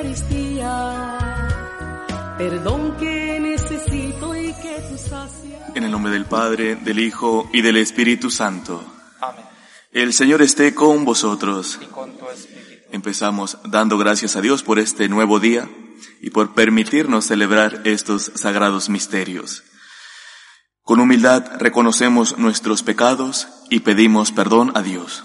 Eucaristía. Perdón que necesito y que tú sacias. En el nombre del Padre, del Hijo y del Espíritu Santo. Amén. El Señor esté con vosotros. Y con tu espíritu. Empezamos dando gracias a Dios por este nuevo día y por permitirnos celebrar estos sagrados misterios. Con humildad reconocemos nuestros pecados y pedimos perdón a Dios.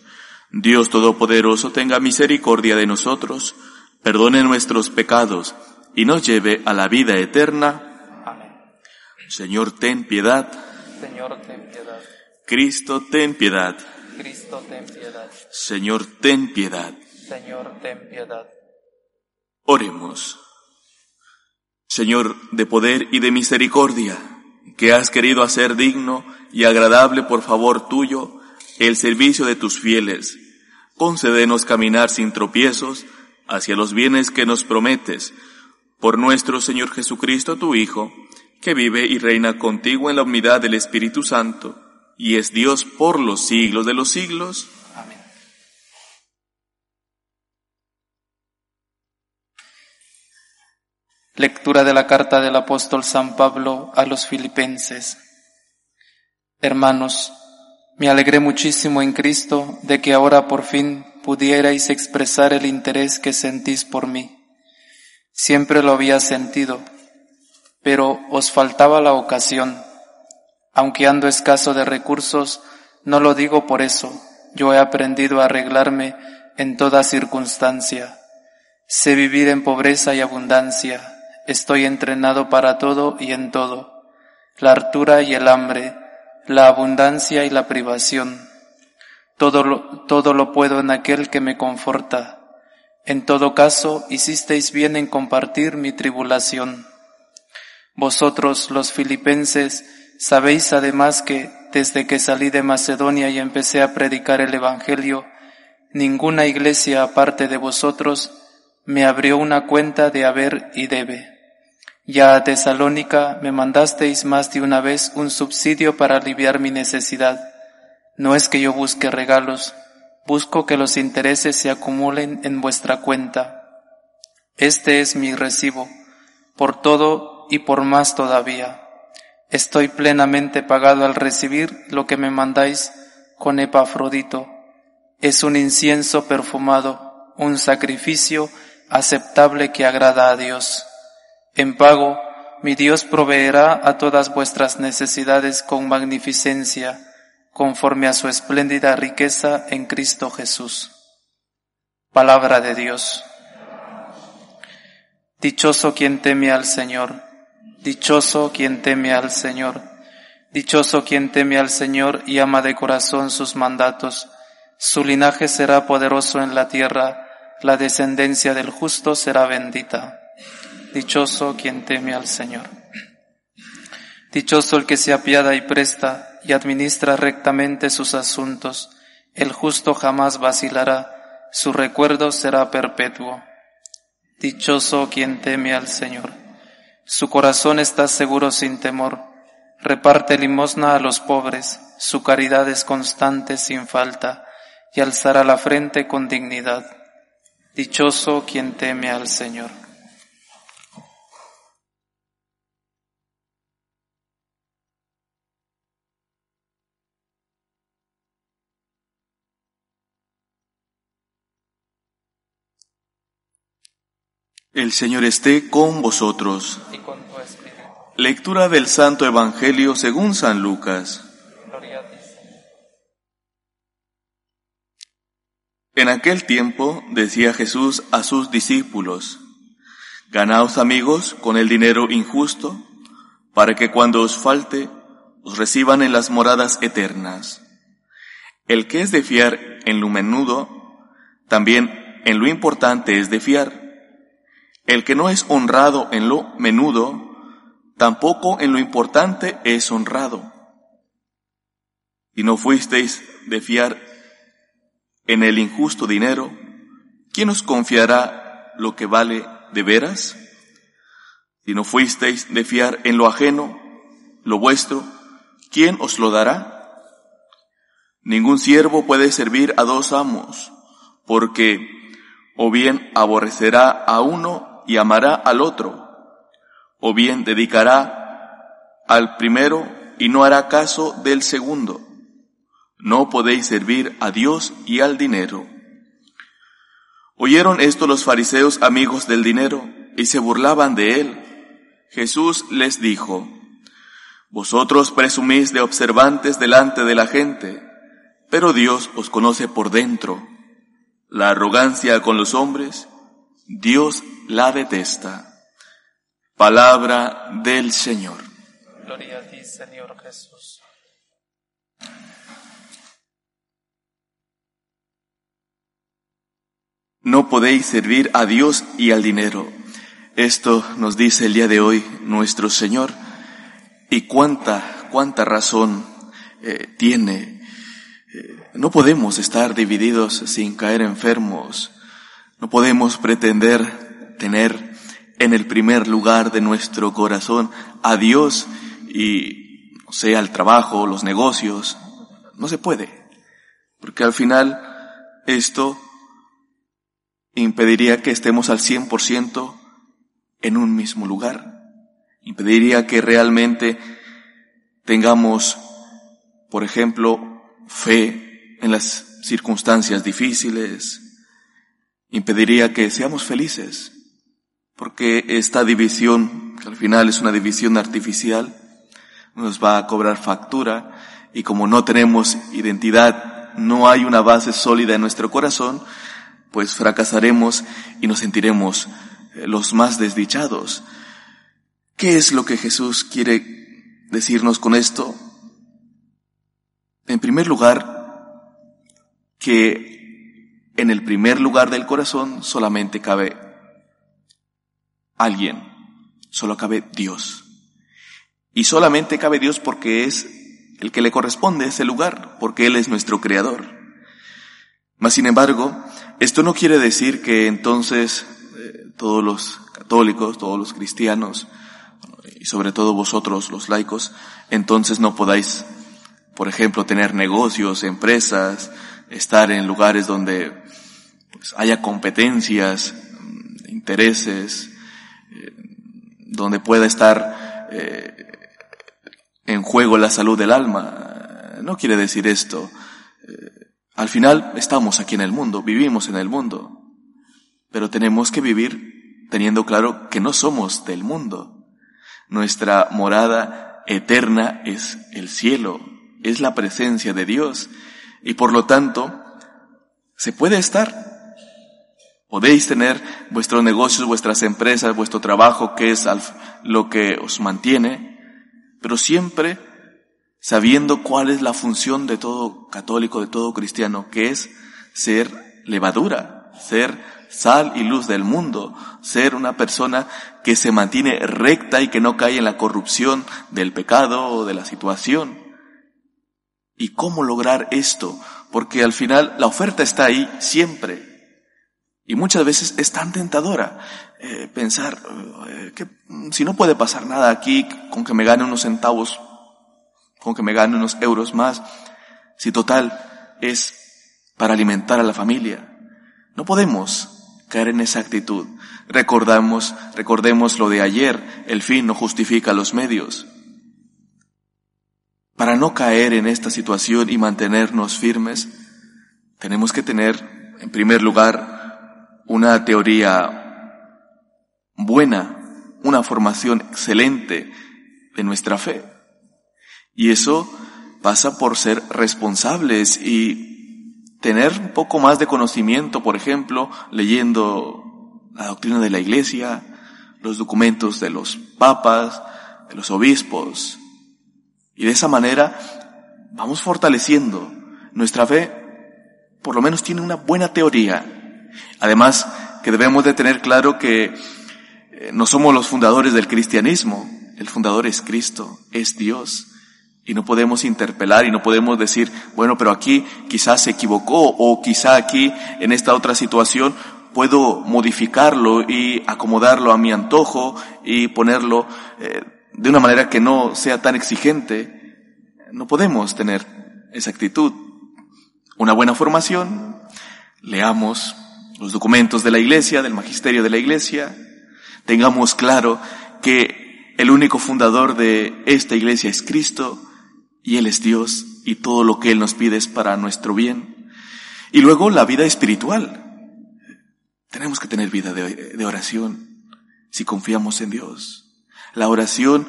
Dios Todopoderoso tenga misericordia de nosotros, perdone nuestros pecados y nos lleve a la vida eterna. Amén. Señor, ten piedad. Señor, ten piedad. Cristo, ten piedad. Cristo, ten piedad. Señor, ten piedad. Señor, ten piedad. Oremos. Señor de poder y de misericordia, que has querido hacer digno y agradable por favor tuyo el servicio de tus fieles, concédenos caminar sin tropiezos hacia los bienes que nos prometes, por nuestro Señor Jesucristo, tu Hijo, que vive y reina contigo en la unidad del Espíritu Santo, y es Dios por los siglos de los siglos. Amén. Lectura de la carta del apóstol San Pablo a los filipenses. Hermanos, me alegré muchísimo en Cristo de que ahora por fin pudierais expresar el interés que sentís por mí. Siempre lo había sentido, pero os faltaba la ocasión. Aunque ando escaso de recursos, no lo digo por eso. Yo he aprendido a arreglarme en toda circunstancia. Sé vivir en pobreza y abundancia. Estoy entrenado para todo y en todo. La hartura y el hambre, la abundancia y la privación. Todo lo, todo lo puedo en aquel que me conforta. En todo caso, hicisteis bien en compartir mi tribulación. Vosotros, los filipenses, sabéis además que, desde que salí de Macedonia y empecé a predicar el Evangelio, ninguna iglesia aparte de vosotros me abrió una cuenta de haber y debe. Ya a Tesalónica me mandasteis más de una vez un subsidio para aliviar mi necesidad. No es que yo busque regalos, busco que los intereses se acumulen en vuestra cuenta. Este es mi recibo, por todo y por más todavía. Estoy plenamente pagado al recibir lo que me mandáis con Epafrodito. Es un incienso perfumado, un sacrificio aceptable que agrada a Dios. En pago, mi Dios proveerá a todas vuestras necesidades con magnificencia, conforme a su espléndida riqueza en Cristo Jesús. Palabra de Dios. Dichoso quien teme al Señor, dichoso quien teme al Señor, dichoso quien teme al Señor y ama de corazón sus mandatos. Su linaje será poderoso en la tierra, la descendencia del justo será bendita. Dichoso quien teme al Señor. Dichoso el que se apiada y presta y administra rectamente sus asuntos. El justo jamás vacilará, su recuerdo será perpetuo. Dichoso quien teme al Señor. Su corazón está seguro sin temor. Reparte limosna a los pobres, su caridad es constante sin falta, y alzará la frente con dignidad. Dichoso quien teme al Señor. El Señor esté con vosotros. y con tu espíritu. Lectura del Santo Evangelio según San Lucas. En aquel tiempo decía Jesús a sus discípulos, Ganaos amigos con el dinero injusto, para que cuando os falte, os reciban en las moradas eternas. El que es de fiar en lo menudo, también en lo importante es de fiar. El que no es honrado en lo menudo, tampoco en lo importante es honrado. Y no fuisteis de fiar en el injusto dinero, ¿quién os confiará lo que vale de veras? Si no fuisteis de fiar en lo ajeno, lo vuestro, ¿quién os lo dará? Ningún siervo puede servir a dos amos, porque o bien aborrecerá a uno y amará al otro, o bien dedicará al primero y no hará caso del segundo. No podéis servir a Dios y al dinero. Oyeron esto los fariseos amigos del dinero y se burlaban de él. Jesús les dijo, Vosotros presumís de observantes delante de la gente, pero Dios os conoce por dentro. La arrogancia con los hombres, Dios la detesta. Palabra del Señor. Gloria a ti, Señor Jesús. No podéis servir a Dios y al dinero. Esto nos dice el día de hoy nuestro Señor. Y cuánta, cuánta razón eh, tiene. Eh, no podemos estar divididos sin caer enfermos. No podemos pretender tener en el primer lugar de nuestro corazón a Dios y, no sé, al trabajo, los negocios. No se puede. Porque al final esto impediría que estemos al 100% en un mismo lugar. Impediría que realmente tengamos, por ejemplo, fe en las circunstancias difíciles. Impediría que seamos felices. Porque esta división, que al final es una división artificial, nos va a cobrar factura y como no tenemos identidad, no hay una base sólida en nuestro corazón, pues fracasaremos y nos sentiremos eh, los más desdichados. ¿Qué es lo que Jesús quiere decirnos con esto? En primer lugar, que en el primer lugar del corazón solamente cabe alguien, solo cabe Dios. Y solamente cabe Dios porque es el que le corresponde ese lugar, porque Él es nuestro creador. Mas sin embargo, esto no quiere decir que entonces eh, todos los católicos, todos los cristianos, y sobre todo vosotros los laicos, entonces no podáis, por ejemplo, tener negocios, empresas, estar en lugares donde pues, haya competencias, intereses, eh, donde pueda estar eh, en juego la salud del alma. No quiere decir esto. Eh, al final estamos aquí en el mundo, vivimos en el mundo, pero tenemos que vivir teniendo claro que no somos del mundo. Nuestra morada eterna es el cielo, es la presencia de Dios y por lo tanto se puede estar. Podéis tener vuestros negocios, vuestras empresas, vuestro trabajo, que es lo que os mantiene, pero siempre sabiendo cuál es la función de todo católico, de todo cristiano, que es ser levadura, ser sal y luz del mundo, ser una persona que se mantiene recta y que no cae en la corrupción del pecado o de la situación. ¿Y cómo lograr esto? Porque al final la oferta está ahí siempre. Y muchas veces es tan tentadora eh, pensar eh, que si no puede pasar nada aquí con que me gane unos centavos, con que me gane unos euros más, si total es para alimentar a la familia. No podemos caer en esa actitud. Recordamos, recordemos lo de ayer, el fin no justifica los medios. Para no caer en esta situación y mantenernos firmes, tenemos que tener, en primer lugar, una teoría buena, una formación excelente de nuestra fe. Y eso pasa por ser responsables y tener un poco más de conocimiento, por ejemplo, leyendo la doctrina de la Iglesia, los documentos de los papas, de los obispos. Y de esa manera vamos fortaleciendo nuestra fe, por lo menos tiene una buena teoría. Además, que debemos de tener claro que eh, no somos los fundadores del cristianismo, el fundador es Cristo, es Dios. Y no podemos interpelar y no podemos decir, bueno, pero aquí quizás se equivocó o quizá aquí en esta otra situación puedo modificarlo y acomodarlo a mi antojo y ponerlo eh, de una manera que no sea tan exigente. No podemos tener esa actitud. Una buena formación, leamos los documentos de la iglesia, del magisterio de la iglesia, tengamos claro que el único fundador de esta iglesia es Cristo y Él es Dios y todo lo que Él nos pide es para nuestro bien. Y luego la vida espiritual. Tenemos que tener vida de, oración si confiamos en Dios. La oración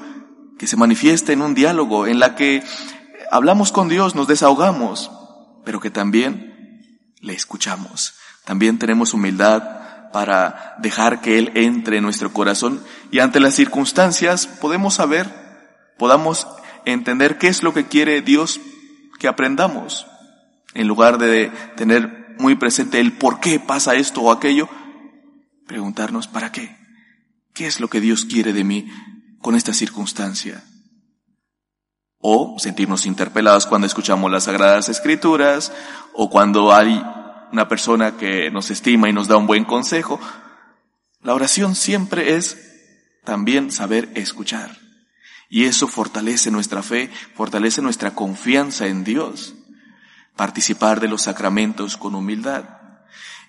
que se manifiesta en un diálogo en la que hablamos con Dios, nos desahogamos, pero que también le escuchamos. También tenemos humildad para dejar que Él entre en nuestro corazón y ante las circunstancias podemos saber, podamos entender qué es lo que quiere Dios que aprendamos. En lugar de tener muy presente el por qué pasa esto o aquello, preguntarnos ¿para qué? ¿Qué es lo que Dios quiere de mí con esta circunstancia? O sentirnos interpelados cuando escuchamos las Sagradas Escrituras, o cuando hay una persona que nos estima y nos da un buen consejo. La oración siempre es también saber escuchar. Y eso fortalece nuestra fe, fortalece nuestra confianza en Dios. Participar de los sacramentos con humildad.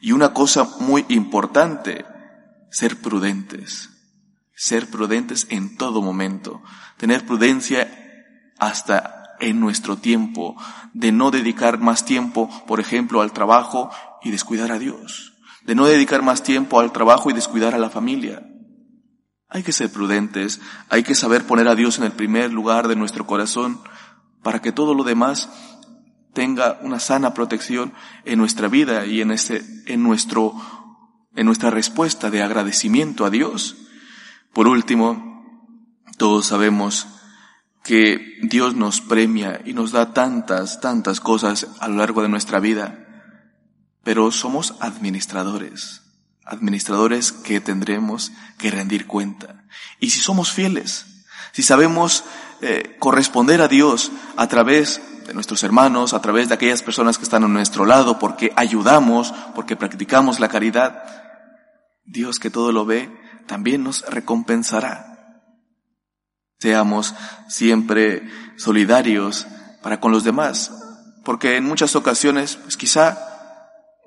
Y una cosa muy importante, ser prudentes. Ser prudentes en todo momento. Tener prudencia hasta en nuestro tiempo, de no dedicar más tiempo, por ejemplo, al trabajo y descuidar a Dios, de no dedicar más tiempo al trabajo y descuidar a la familia. Hay que ser prudentes, hay que saber poner a Dios en el primer lugar de nuestro corazón para que todo lo demás tenga una sana protección en nuestra vida y en este, en nuestro, en nuestra respuesta de agradecimiento a Dios. Por último, todos sabemos que Dios nos premia y nos da tantas, tantas cosas a lo largo de nuestra vida, pero somos administradores, administradores que tendremos que rendir cuenta. Y si somos fieles, si sabemos eh, corresponder a Dios a través de nuestros hermanos, a través de aquellas personas que están a nuestro lado, porque ayudamos, porque practicamos la caridad, Dios que todo lo ve, también nos recompensará. Seamos siempre solidarios para con los demás, porque en muchas ocasiones, pues quizá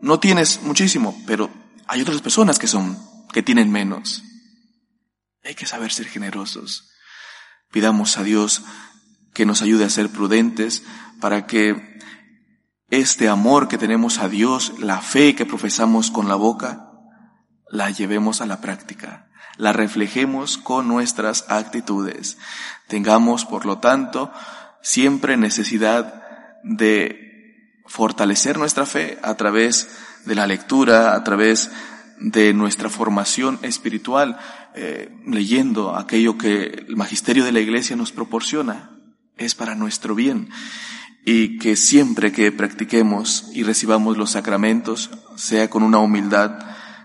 no tienes muchísimo, pero hay otras personas que son, que tienen menos. Hay que saber ser generosos. Pidamos a Dios que nos ayude a ser prudentes para que este amor que tenemos a Dios, la fe que profesamos con la boca, la llevemos a la práctica la reflejemos con nuestras actitudes. Tengamos, por lo tanto, siempre necesidad de fortalecer nuestra fe a través de la lectura, a través de nuestra formación espiritual, eh, leyendo aquello que el magisterio de la Iglesia nos proporciona. Es para nuestro bien. Y que siempre que practiquemos y recibamos los sacramentos, sea con una humildad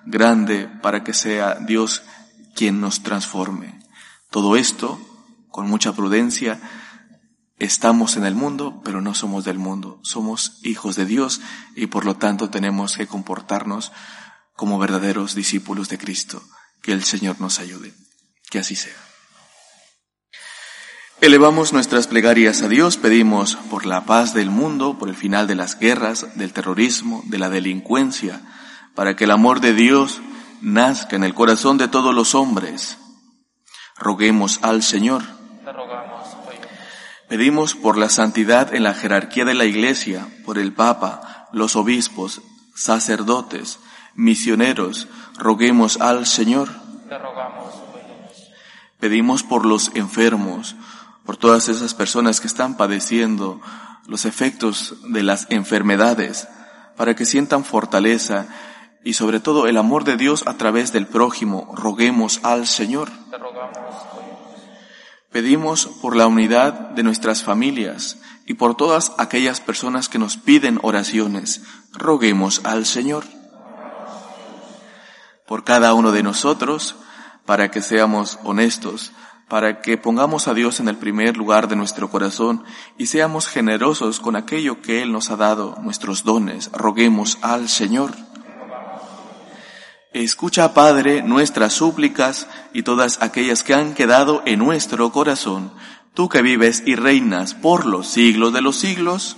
grande para que sea Dios quien nos transforme. Todo esto, con mucha prudencia, estamos en el mundo, pero no somos del mundo. Somos hijos de Dios y por lo tanto tenemos que comportarnos como verdaderos discípulos de Cristo. Que el Señor nos ayude. Que así sea. Elevamos nuestras plegarias a Dios, pedimos por la paz del mundo, por el final de las guerras, del terrorismo, de la delincuencia, para que el amor de Dios nazca en el corazón de todos los hombres. Roguemos al Señor. Pedimos por la santidad en la jerarquía de la Iglesia, por el Papa, los obispos, sacerdotes, misioneros. Roguemos al Señor. te rogamos, óyenos. Pedimos por los enfermos, por todas esas personas que están padeciendo los efectos de las enfermedades, para que sientan fortaleza y sobre todo el amor de Dios a través del prójimo. Roguemos al Señor. Pedimos por la unidad de nuestras familias y por todas aquellas personas que nos piden oraciones. Roguemos al Señor. Por cada uno de nosotros, para que seamos honestos, para que pongamos a Dios en el primer lugar de nuestro corazón y seamos generosos con aquello que Él nos ha dado, nuestros dones. Roguemos al Señor. Escucha, Padre, nuestras súplicas y todas aquellas que han quedado en nuestro corazón, tú que vives y reinas por los siglos de los siglos.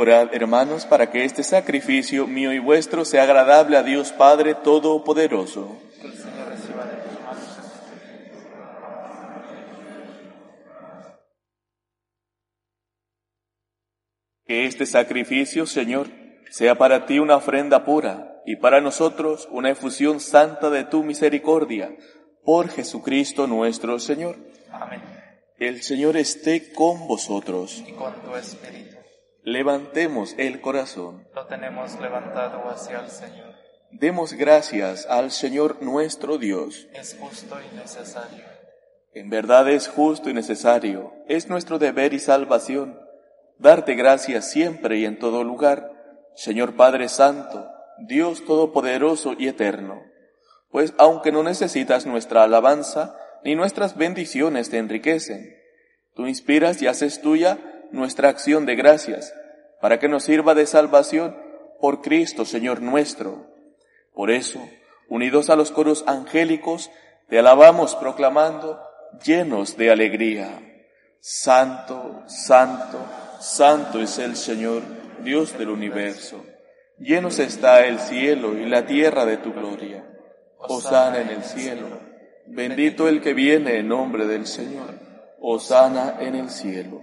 Orad, hermanos, para que este sacrificio mío y vuestro sea agradable a Dios Padre Todopoderoso. Que este sacrificio, Señor, sea para ti una ofrenda pura y para nosotros una efusión santa de tu misericordia. Por Jesucristo nuestro Señor. Amén. El Señor esté con vosotros. Y con tu espíritu Levantemos el corazón. lo tenemos levantado hacia el Señor. Demos gracias al Señor nuestro Dios. Es justo y necesario. En verdad es justo y necesario, es nuestro deber y salvación, darte gracias siempre y en todo lugar, Señor Padre Santo, Dios Todopoderoso y Eterno, pues aunque no necesitas nuestra alabanza, ni nuestras bendiciones te enriquecen, tú inspiras y haces tuya nuestra acción de gracias, para que nos sirva de salvación por Cristo, Señor nuestro. Por eso, unidos a los coros angélicos, te alabamos proclamando, llenos de alegría. Santo, santo, santo es el Señor, Dios del universo. Llenos está el cielo y la tierra de tu gloria. Hosana en el cielo. Bendito el que viene en nombre del Señor. Hosana en el cielo.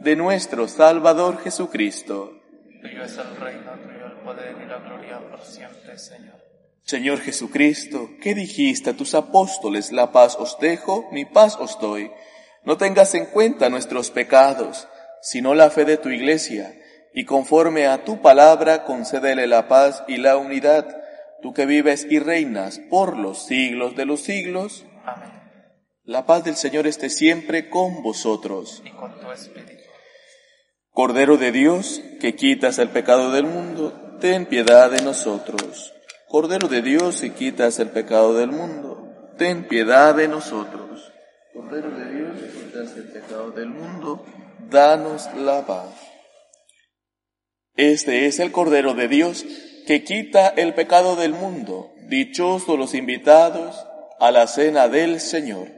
de nuestro Salvador Jesucristo. Tuyo es el reino, tuyo el poder y la gloria por siempre, Señor. Señor Jesucristo, ¿qué dijiste a tus apóstoles? La paz os dejo, mi paz os doy. No tengas en cuenta nuestros pecados, sino la fe de tu iglesia, y conforme a tu palabra concédele la paz y la unidad, tú que vives y reinas por los siglos de los siglos. Amén. La paz del Señor esté siempre con vosotros. Y con tu espíritu. Cordero de Dios, que quitas el pecado del mundo, ten piedad de nosotros. Cordero de Dios, que quitas el pecado del mundo, ten piedad de nosotros. Cordero de Dios, que quitas el pecado del mundo, danos la paz. Este es el Cordero de Dios que quita el pecado del mundo. Dichosos los invitados a la cena del Señor.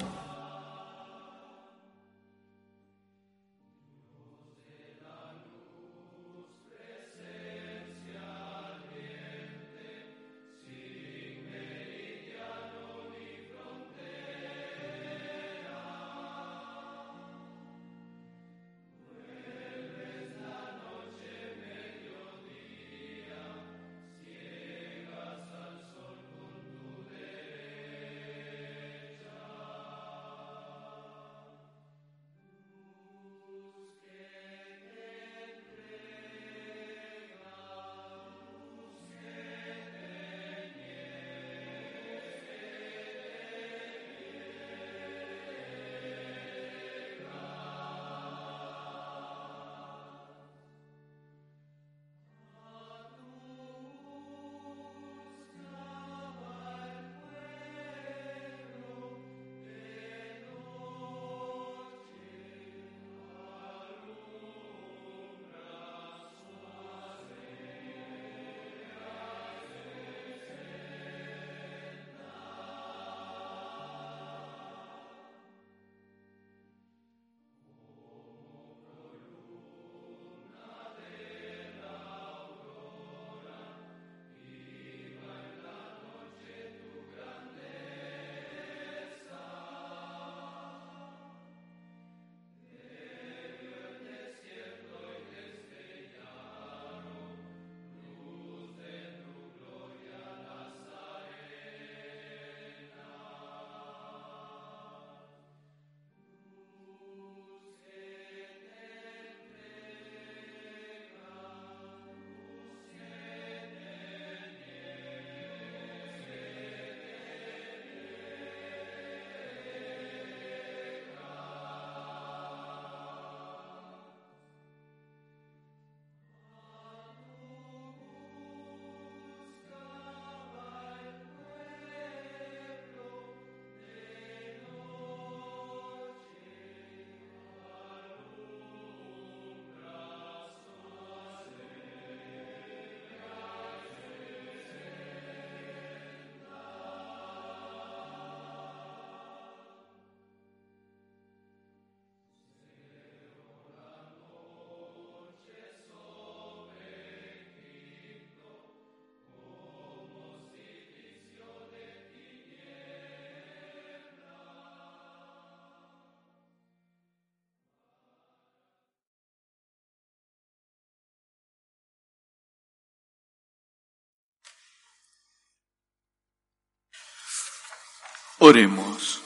Oremos.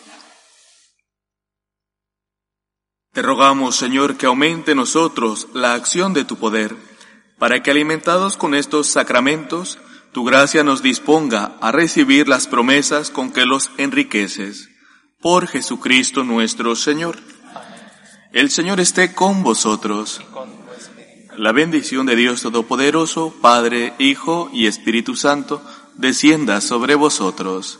Te rogamos, Señor, que aumente en nosotros la acción de tu poder, para que alimentados con estos sacramentos, tu gracia nos disponga a recibir las promesas con que los enriqueces. Por Jesucristo nuestro Señor. El Señor esté con vosotros. La bendición de Dios Todopoderoso, Padre, Hijo y Espíritu Santo, descienda sobre vosotros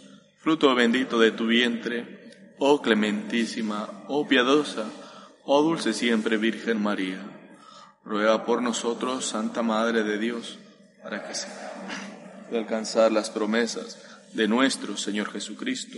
fruto bendito de tu vientre, oh clementísima, oh piadosa, oh dulce siempre Virgen María. Ruega por nosotros, Santa Madre de Dios, para que se alcanzar las promesas de nuestro Señor Jesucristo.